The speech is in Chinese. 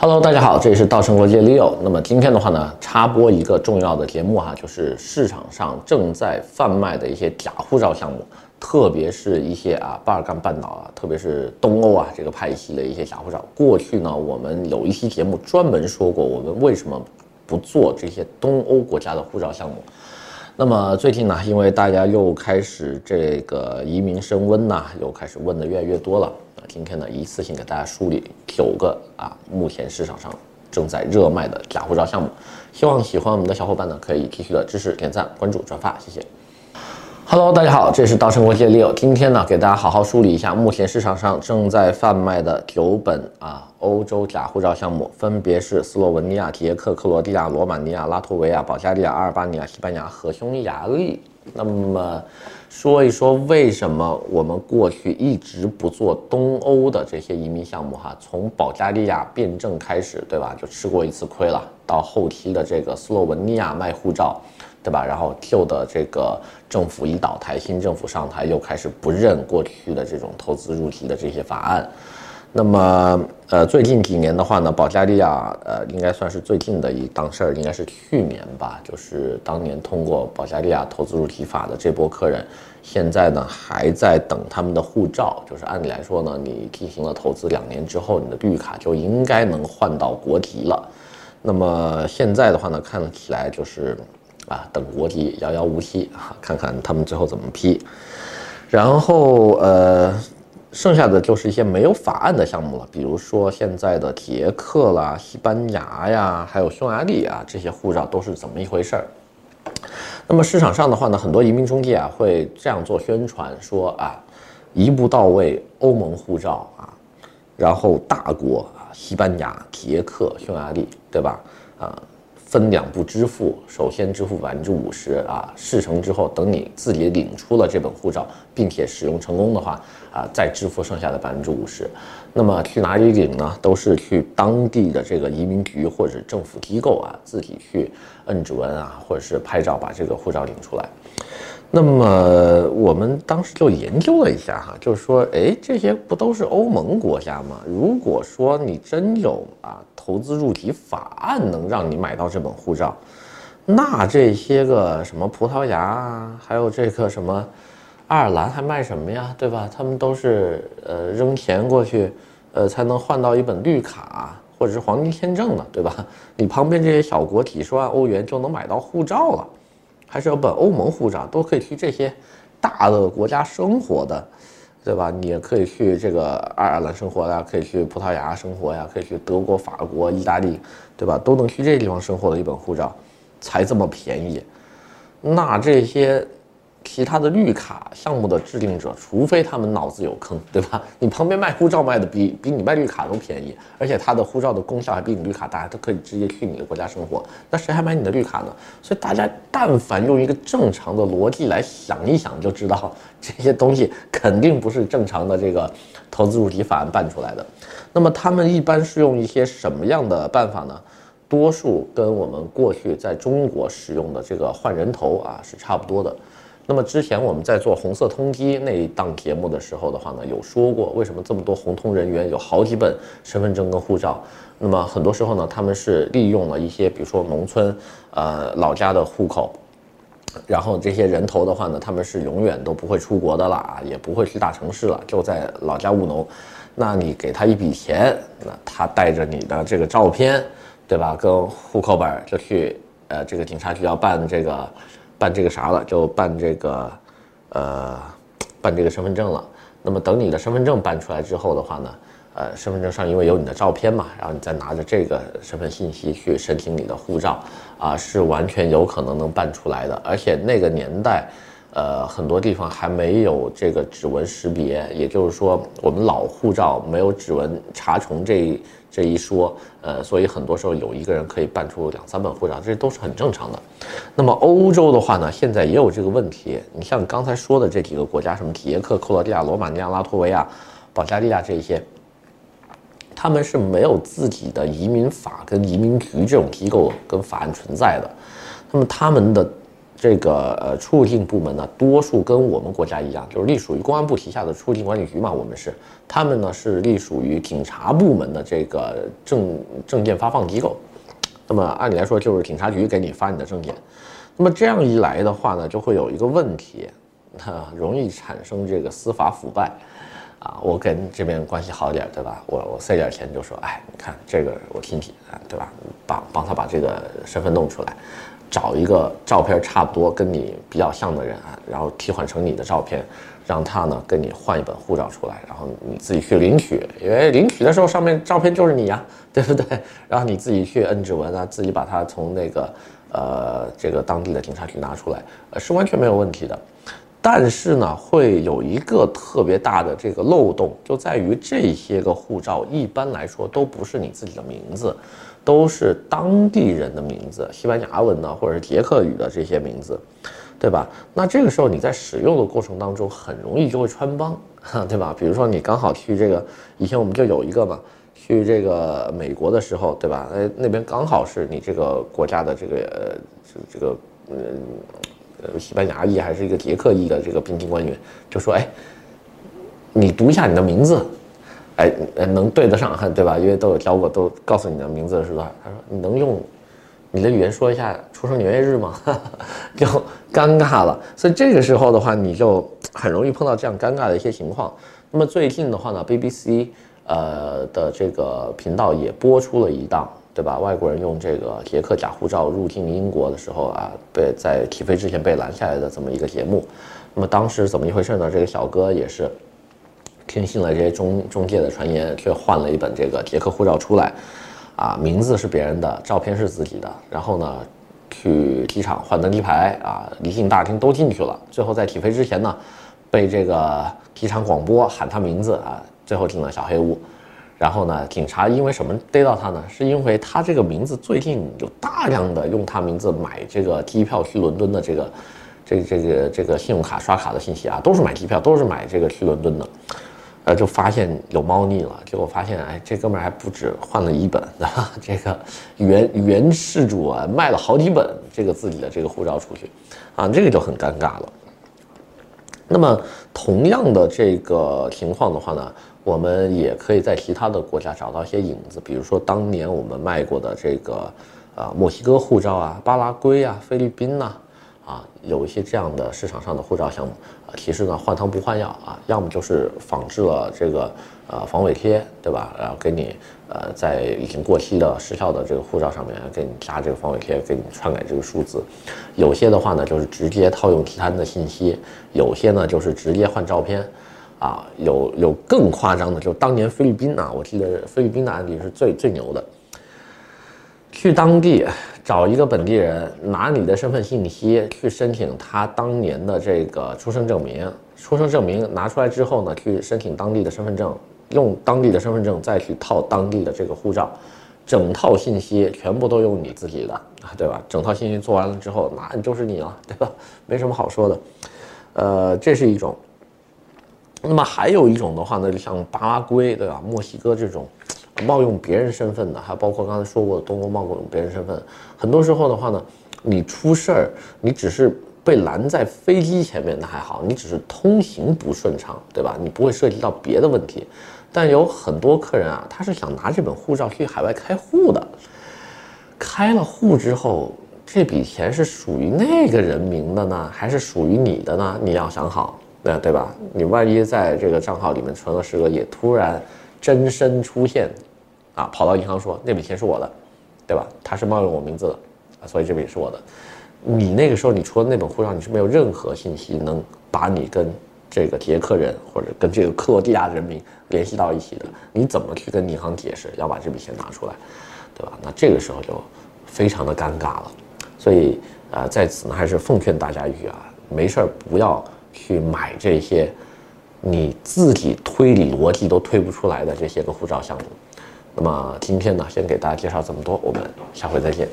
Hello，大家好，这里是稻盛国际 Leo。那么今天的话呢，插播一个重要的节目哈，就是市场上正在贩卖的一些假护照项目，特别是一些啊巴尔干半岛啊，特别是东欧啊这个派系的一些假护照。过去呢，我们有一期节目专门说过，我们为什么不做这些东欧国家的护照项目。那么最近呢，因为大家又开始这个移民升温呢，又开始问的越来越多了。那今天呢，一次性给大家梳理九个啊，目前市场上正在热卖的假护照项目。希望喜欢我们的小伙伴呢，可以继续的支持、点赞、关注、转发，谢谢。Hello，大家好，这是稻盛国际 Leo。今天呢，给大家好好梳理一下目前市场上正在贩卖的九本啊欧洲假护照项目，分别是斯洛文尼亚、捷克、克罗地亚、罗马尼亚、拉脱维亚、保加利亚、阿尔巴尼亚、西班牙和匈牙利。那么。说一说为什么我们过去一直不做东欧的这些移民项目哈？从保加利亚变证开始，对吧？就吃过一次亏了。到后期的这个斯洛文尼亚卖护照，对吧？然后旧的这个政府一倒台，新政府上台，又开始不认过去的这种投资入籍的这些法案。那么，呃，最近几年的话呢，保加利亚，呃，应该算是最近的一档事儿，应该是去年吧，就是当年通过保加利亚投资入籍法的这波客人，现在呢还在等他们的护照。就是按理来说呢，你进行了投资两年之后，你的绿卡就应该能换到国籍了。那么现在的话呢，看起来就是啊，等国籍遥遥无期啊，看看他们最后怎么批。然后，呃。剩下的就是一些没有法案的项目了，比如说现在的捷克啦、西班牙呀，还有匈牙利啊，这些护照都是怎么一回事儿？那么市场上的话呢，很多移民中介啊会这样做宣传，说啊，一步到位欧盟护照啊，然后大国啊，西班牙、捷克、匈牙利，对吧？啊。分两步支付，首先支付百分之五十啊，事成之后，等你自己领出了这本护照，并且使用成功的话啊，再支付剩下的百分之五十。那么去哪里领呢？都是去当地的这个移民局或者政府机构啊，自己去摁指纹啊，或者是拍照把这个护照领出来。那么我们当时就研究了一下哈，就是说，哎，这些不都是欧盟国家吗？如果说你真有啊投资入籍法案能让你买到这本护照，那这些个什么葡萄牙啊，还有这个什么爱尔兰还卖什么呀，对吧？他们都是呃扔钱过去，呃才能换到一本绿卡或者是黄金签证呢，对吧？你旁边这些小国几十万欧元就能买到护照了。还是有本欧盟护照，都可以去这些大的国家生活的，对吧？你也可以去这个爱尔兰生活呀，可以去葡萄牙生活呀，可以去德国、法国、意大利，对吧？都能去这些地方生活的一本护照，才这么便宜。那这些。其他的绿卡项目的制定者，除非他们脑子有坑，对吧？你旁边卖护照卖的比比你卖绿卡都便宜，而且他的护照的功效还比你绿卡大，他可以直接去你的国家生活，那谁还买你的绿卡呢？所以大家但凡用一个正常的逻辑来想一想，就知道这些东西肯定不是正常的这个投资入籍法案办出来的。那么他们一般是用一些什么样的办法呢？多数跟我们过去在中国使用的这个换人头啊是差不多的。那么之前我们在做红色通缉那一档节目的时候的话呢，有说过为什么这么多红通人员有好几本身份证跟护照。那么很多时候呢，他们是利用了一些，比如说农村，呃，老家的户口，然后这些人头的话呢，他们是永远都不会出国的了啊，也不会去大城市了，就在老家务农。那你给他一笔钱，那他带着你的这个照片，对吧？跟户口本就去，呃，这个警察局要办这个。办这个啥了，就办这个，呃，办这个身份证了。那么等你的身份证办出来之后的话呢，呃，身份证上因为有你的照片嘛，然后你再拿着这个身份信息去申请你的护照，啊，是完全有可能能办出来的。而且那个年代，呃，很多地方还没有这个指纹识别，也就是说，我们老护照没有指纹查重这。这一说，呃，所以很多时候有一个人可以办出两三本护照，这都是很正常的。那么欧洲的话呢，现在也有这个问题。你像刚才说的这几个国家，什么捷克、克罗地亚、罗马尼亚、拉脱维亚、保加利亚这些，他们是没有自己的移民法跟移民局这种机构跟法案存在的。那么他们的这个呃出入境部门呢，多数跟我们国家一样，就是隶属于公安部旗下的出入境管理局嘛。我们是，他们呢是隶属于警察部门的这个证证件发放机构。那么按理来说，就是警察局给你发你的证件。那么这样一来的话呢，就会有一个问题，那 容易产生这个司法腐败。啊，我跟这边关系好点，对吧？我我塞点钱就说，哎，你看这个我听听，对吧？帮帮他把这个身份弄出来，找一个照片差不多跟你比较像的人啊，然后替换成你的照片，让他呢跟你换一本护照出来，然后你自己去领取，因为领取的时候上面照片就是你呀，对不对？然后你自己去摁指纹啊，自己把它从那个呃这个当地的警察局拿出来，呃，是完全没有问题的。但是呢，会有一个特别大的这个漏洞，就在于这些个护照一般来说都不是你自己的名字，都是当地人的名字，西班牙文的或者是捷克语的这些名字，对吧？那这个时候你在使用的过程当中，很容易就会穿帮，对吧？比如说你刚好去这个，以前我们就有一个嘛，去这个美国的时候，对吧？哎，那边刚好是你这个国家的这个呃，这这个嗯。呃，西班牙裔还是一个捷克裔的这个边境官员就说：“哎，你读一下你的名字，哎，能对得上，对吧？因为都有教过，都告诉你的名字是吧？”他说：“你能用你的语言说一下出生年月日吗？” 就尴尬了。所以这个时候的话，你就很容易碰到这样尴尬的一些情况。那么最近的话呢，BBC 呃的这个频道也播出了一档。对吧？外国人用这个捷克假护照入境英国的时候啊，被在起飞之前被拦下来的这么一个节目。那么当时怎么一回事呢？这个小哥也是听信了这些中中介的传言，却换了一本这个捷克护照出来，啊，名字是别人的，照片是自己的。然后呢，去机场换登机牌啊，离境大厅都进去了。最后在起飞之前呢，被这个机场广播喊他名字啊，最后进了小黑屋。然后呢，警察因为什么逮到他呢？是因为他这个名字最近有大量的用他名字买这个机票去伦敦的这个，这个、这个这个信用卡刷卡的信息啊，都是买机票，都是买这个去伦敦的，呃，就发现有猫腻了。结果发现，哎，这哥们还不止换了一本，啊？这个原原事主啊，卖了好几本这个自己的这个护照出去，啊，这个就很尴尬了。那么同样的这个情况的话呢？我们也可以在其他的国家找到一些影子，比如说当年我们卖过的这个，呃，墨西哥护照啊、巴拉圭啊、菲律宾呐，啊，啊有一些这样的市场上的护照项目，啊，其实呢换汤不换药啊，要么就是仿制了这个呃防伪贴，对吧？然后给你呃在已经过期的失效的这个护照上面给你加这个防伪贴，给你篡改这个数字，有些的话呢就是直接套用其他的信息，有些呢就是直接换照片。啊，有有更夸张的，就是当年菲律宾啊，我记得菲律宾的案例是最最牛的。去当地找一个本地人，拿你的身份信息去申请他当年的这个出生证明，出生证明拿出来之后呢，去申请当地的身份证，用当地的身份证再去套当地的这个护照，整套信息全部都用你自己的啊，对吧？整套信息做完了之后，那就是你了，对吧？没什么好说的。呃，这是一种。那么还有一种的话呢，就像巴拉圭对吧，墨西哥这种冒用别人身份的，还包括刚才说过的东欧冒用别人身份，很多时候的话呢，你出事儿，你只是被拦在飞机前面，那还好，你只是通行不顺畅，对吧？你不会涉及到别的问题。但有很多客人啊，他是想拿这本护照去海外开户的，开了户之后，这笔钱是属于那个人名的呢，还是属于你的呢？你要想好。那对吧？你万一在这个账号里面存了十个亿，突然真身出现，啊，跑到银行说那笔钱是我的，对吧？他是冒用我名字的，啊，所以这笔是我的。你那个时候，你除了那本护照，你是没有任何信息能把你跟这个捷克人或者跟这个克罗地亚人民联系到一起的。你怎么去跟银行解释要把这笔钱拿出来，对吧？那这个时候就非常的尴尬了。所以啊，在此呢，还是奉劝大家一句啊，没事儿不要。去买这些，你自己推理逻辑都推不出来的这些个护照项目。那么今天呢，先给大家介绍这么多，我们下回再见。